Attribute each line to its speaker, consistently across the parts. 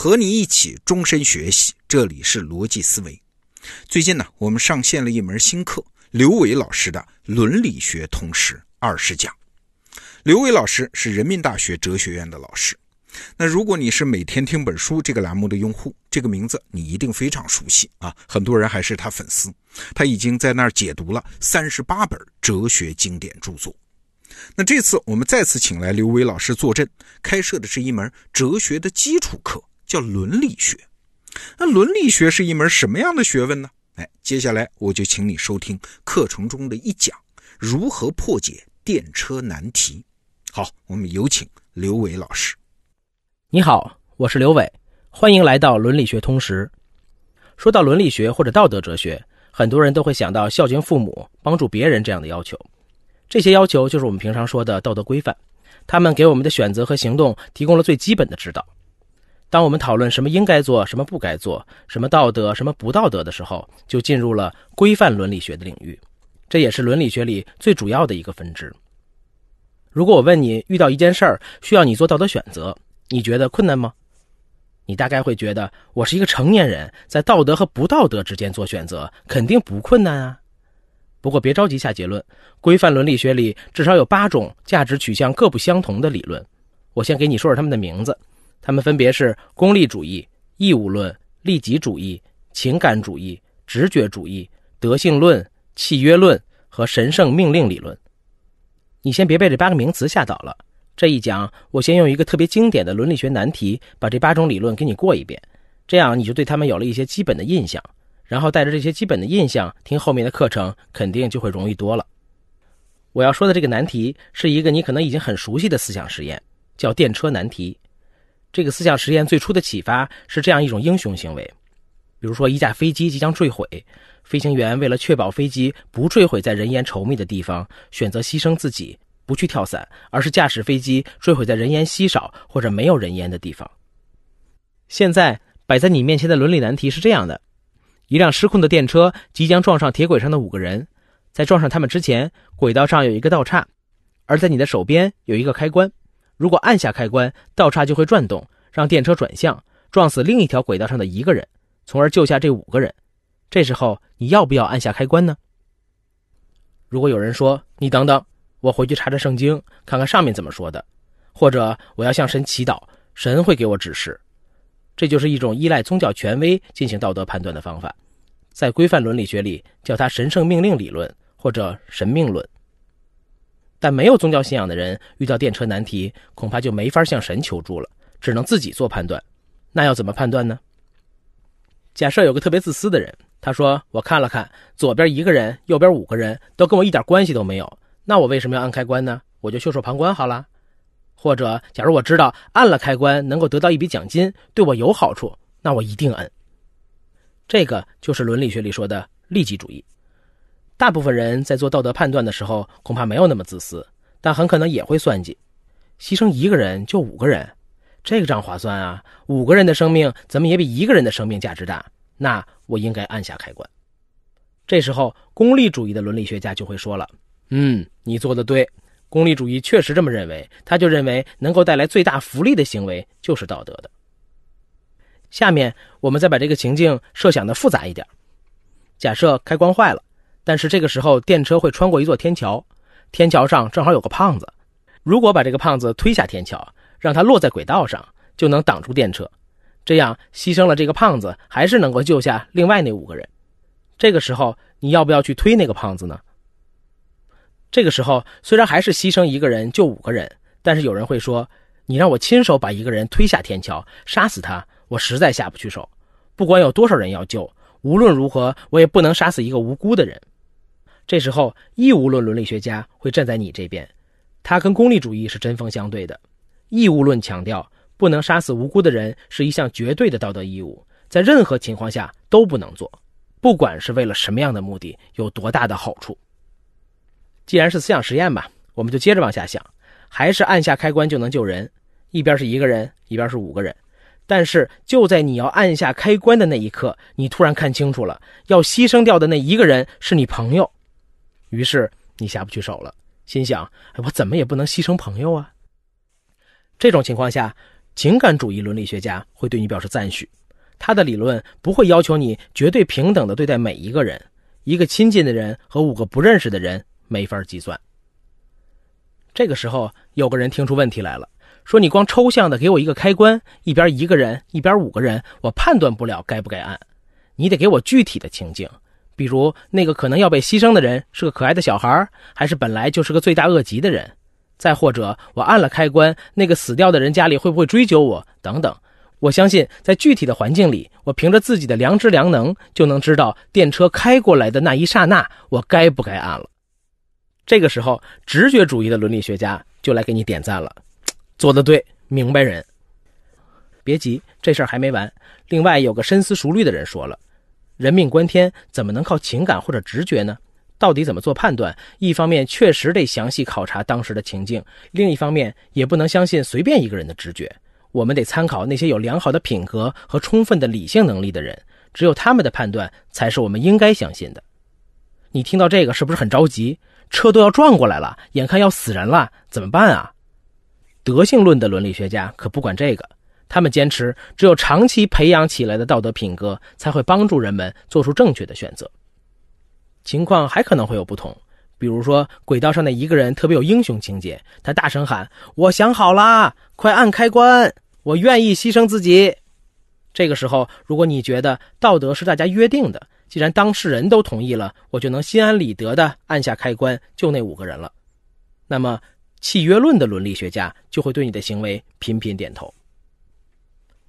Speaker 1: 和你一起终身学习，这里是逻辑思维。最近呢，我们上线了一门新课，刘伟老师的《伦理学通识二十讲》。刘伟老师是人民大学哲学院的老师。那如果你是每天听本书这个栏目的用户，这个名字你一定非常熟悉啊！很多人还是他粉丝。他已经在那儿解读了三十八本哲学经典著作。那这次我们再次请来刘伟老师坐镇，开设的是一门哲学的基础课，叫伦理学。那伦理学是一门什么样的学问呢？哎，接下来我就请你收听课程中的一讲：如何破解电车难题。好，我们有请刘伟老师。
Speaker 2: 你好，我是刘伟，欢迎来到伦理学通识。说到伦理学或者道德哲学，很多人都会想到孝敬父母、帮助别人这样的要求。这些要求就是我们平常说的道德规范，他们给我们的选择和行动提供了最基本的指导。当我们讨论什么应该做、什么不该做、什么道德、什么不道德的时候，就进入了规范伦理学的领域，这也是伦理学里最主要的一个分支。如果我问你，遇到一件事儿需要你做道德选择，你觉得困难吗？你大概会觉得，我是一个成年人，在道德和不道德之间做选择，肯定不困难啊。不过别着急下结论，规范伦理学里至少有八种价值取向各不相同的理论。我先给你说说他们的名字，他们分别是功利主义、义务论、利己主义、情感主义、直觉主义、德性论、契约论和神圣命令理论。你先别被这八个名词吓倒了。这一讲，我先用一个特别经典的伦理学难题，把这八种理论给你过一遍，这样你就对他们有了一些基本的印象。然后带着这些基本的印象听后面的课程，肯定就会容易多了。我要说的这个难题是一个你可能已经很熟悉的思想实验，叫电车难题。这个思想实验最初的启发是这样一种英雄行为，比如说一架飞机即将坠毁，飞行员为了确保飞机不坠毁在人烟稠密的地方，选择牺牲自己，不去跳伞，而是驾驶飞机坠毁在人烟稀少或者没有人烟的地方。现在摆在你面前的伦理难题是这样的。一辆失控的电车即将撞上铁轨上的五个人，在撞上他们之前，轨道上有一个道岔，而在你的手边有一个开关。如果按下开关，道岔就会转动，让电车转向，撞死另一条轨道上的一个人，从而救下这五个人。这时候你要不要按下开关呢？如果有人说：“你等等，我回去查查圣经，看看上面怎么说的，或者我要向神祈祷，神会给我指示。”这就是一种依赖宗教权威进行道德判断的方法，在规范伦理学里叫它神圣命令理论或者神命论。但没有宗教信仰的人遇到电车难题，恐怕就没法向神求助了，只能自己做判断。那要怎么判断呢？假设有个特别自私的人，他说：“我看了看，左边一个人，右边五个人都跟我一点关系都没有，那我为什么要按开关呢？我就袖手旁观好了。”或者，假如我知道按了开关能够得到一笔奖金，对我有好处，那我一定摁。这个就是伦理学里说的利己主义。大部分人在做道德判断的时候，恐怕没有那么自私，但很可能也会算计。牺牲一个人救五个人，这个账划算啊！五个人的生命怎么也比一个人的生命价值大？那我应该按下开关。这时候，功利主义的伦理学家就会说了：“嗯，你做的对。”功利主义确实这么认为，他就认为能够带来最大福利的行为就是道德的。下面我们再把这个情境设想的复杂一点：假设开关坏了，但是这个时候电车会穿过一座天桥，天桥上正好有个胖子。如果把这个胖子推下天桥，让他落在轨道上，就能挡住电车。这样牺牲了这个胖子，还是能够救下另外那五个人。这个时候你要不要去推那个胖子呢？这个时候，虽然还是牺牲一个人救五个人，但是有人会说：“你让我亲手把一个人推下天桥，杀死他，我实在下不去手。不管有多少人要救，无论如何，我也不能杀死一个无辜的人。”这时候，义务论伦理学家会站在你这边，他跟功利主义是针锋相对的。义务论强调，不能杀死无辜的人是一项绝对的道德义务，在任何情况下都不能做，不管是为了什么样的目的，有多大的好处。既然是思想实验吧，我们就接着往下想，还是按下开关就能救人，一边是一个人，一边是五个人，但是就在你要按下开关的那一刻，你突然看清楚了，要牺牲掉的那一个人是你朋友，于是你下不去手了，心想：哎，我怎么也不能牺牲朋友啊。这种情况下，情感主义伦理学家会对你表示赞许。他的理论不会要求你绝对平等的对待每一个人，一个亲近的人和五个不认识的人没法计算。这个时候，有个人听出问题来了，说：“你光抽象的给我一个开关，一边一个人，一边五个人，我判断不了该不该按。你得给我具体的情境，比如那个可能要被牺牲的人是个可爱的小孩，还是本来就是个罪大恶极的人？再或者，我按了开关，那个死掉的人家里会不会追究我？等等。我相信，在具体的环境里，我凭着自己的良知良能，就能知道电车开过来的那一刹那，我该不该按了。”这个时候，直觉主义的伦理学家就来给你点赞了，做得对，明白人。别急，这事儿还没完。另外，有个深思熟虑的人说了：“人命关天，怎么能靠情感或者直觉呢？到底怎么做判断？一方面确实得详细考察当时的情境，另一方面也不能相信随便一个人的直觉。我们得参考那些有良好的品格和充分的理性能力的人，只有他们的判断才是我们应该相信的。”你听到这个是不是很着急？车都要撞过来了，眼看要死人了，怎么办啊？德性论的伦理学家可不管这个，他们坚持只有长期培养起来的道德品格才会帮助人们做出正确的选择。情况还可能会有不同，比如说轨道上的一个人特别有英雄情节，他大声喊：“我想好啦，快按开关，我愿意牺牲自己。”这个时候，如果你觉得道德是大家约定的，既然当事人都同意了，我就能心安理得的按下开关，救那五个人了。那么，契约论的伦理学家就会对你的行为频频点头。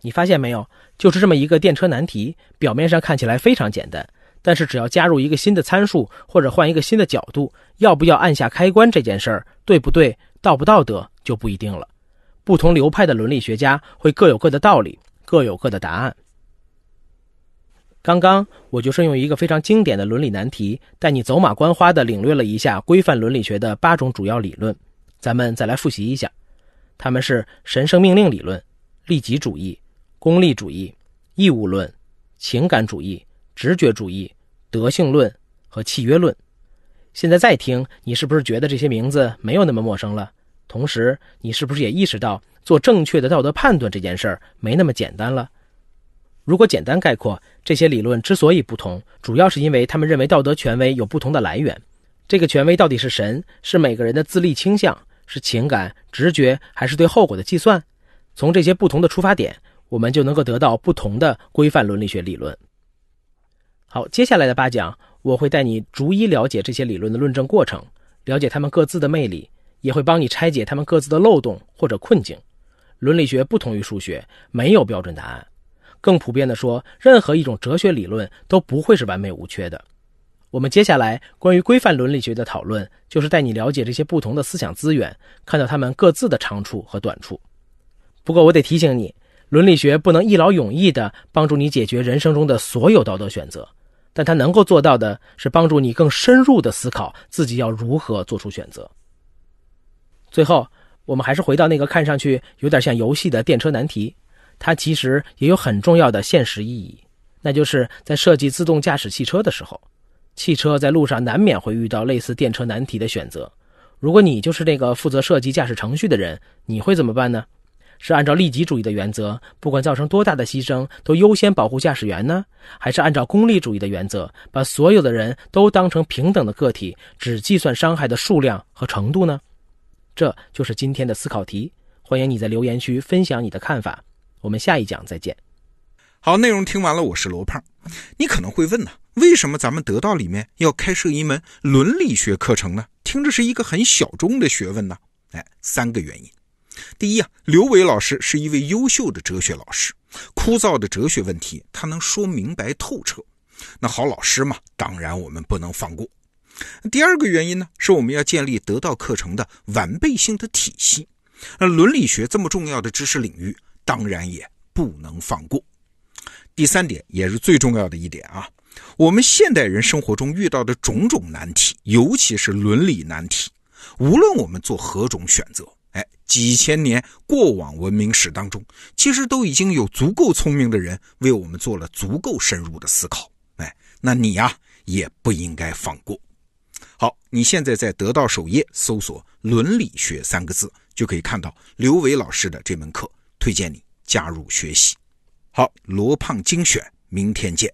Speaker 2: 你发现没有？就是这么一个电车难题，表面上看起来非常简单，但是只要加入一个新的参数，或者换一个新的角度，要不要按下开关这件事儿，对不对、道不道德就不一定了。不同流派的伦理学家会各有各的道理，各有各的答案。刚刚我就是用一个非常经典的伦理难题，带你走马观花地领略了一下规范伦理学的八种主要理论。咱们再来复习一下，他们是神圣命令理论、利己主义、功利主义、义务论、情感主义、直觉主义、德性论和契约论。现在再听，你是不是觉得这些名字没有那么陌生了？同时，你是不是也意识到做正确的道德判断这件事儿没那么简单了？如果简单概括，这些理论之所以不同，主要是因为他们认为道德权威有不同的来源。这个权威到底是神，是每个人的自立倾向，是情感、直觉，还是对后果的计算？从这些不同的出发点，我们就能够得到不同的规范伦理学理论。好，接下来的八讲，我会带你逐一了解这些理论的论证过程，了解他们各自的魅力，也会帮你拆解他们各自的漏洞或者困境。伦理学不同于数学，没有标准答案。更普遍的说，任何一种哲学理论都不会是完美无缺的。我们接下来关于规范伦理学的讨论，就是带你了解这些不同的思想资源，看到他们各自的长处和短处。不过，我得提醒你，伦理学不能一劳永逸地帮助你解决人生中的所有道德选择，但它能够做到的是帮助你更深入地思考自己要如何做出选择。最后，我们还是回到那个看上去有点像游戏的电车难题。它其实也有很重要的现实意义，那就是在设计自动驾驶汽车的时候，汽车在路上难免会遇到类似电车难题的选择。如果你就是那个负责设计驾驶程序的人，你会怎么办呢？是按照利己主义的原则，不管造成多大的牺牲，都优先保护驾驶员呢？还是按照功利主义的原则，把所有的人都当成平等的个体，只计算伤害的数量和程度呢？这就是今天的思考题。欢迎你在留言区分享你的看法。我们下一讲再见。
Speaker 1: 好，内容听完了，我是罗胖。你可能会问呢，为什么咱们得到里面要开设一门伦理学课程呢？听着是一个很小众的学问呢。哎，三个原因。第一啊，刘伟老师是一位优秀的哲学老师，枯燥的哲学问题他能说明白透彻。那好老师嘛，当然我们不能放过。第二个原因呢，是我们要建立得到课程的完备性的体系。那伦理学这么重要的知识领域。当然也不能放过。第三点也是最重要的一点啊，我们现代人生活中遇到的种种难题，尤其是伦理难题，无论我们做何种选择，几千年过往文明史当中，其实都已经有足够聪明的人为我们做了足够深入的思考。哎，那你呀也不应该放过。好，你现在在得到首页搜索“伦理学”三个字，就可以看到刘伟老师的这门课。推荐你加入学习。好，罗胖精选，明天见。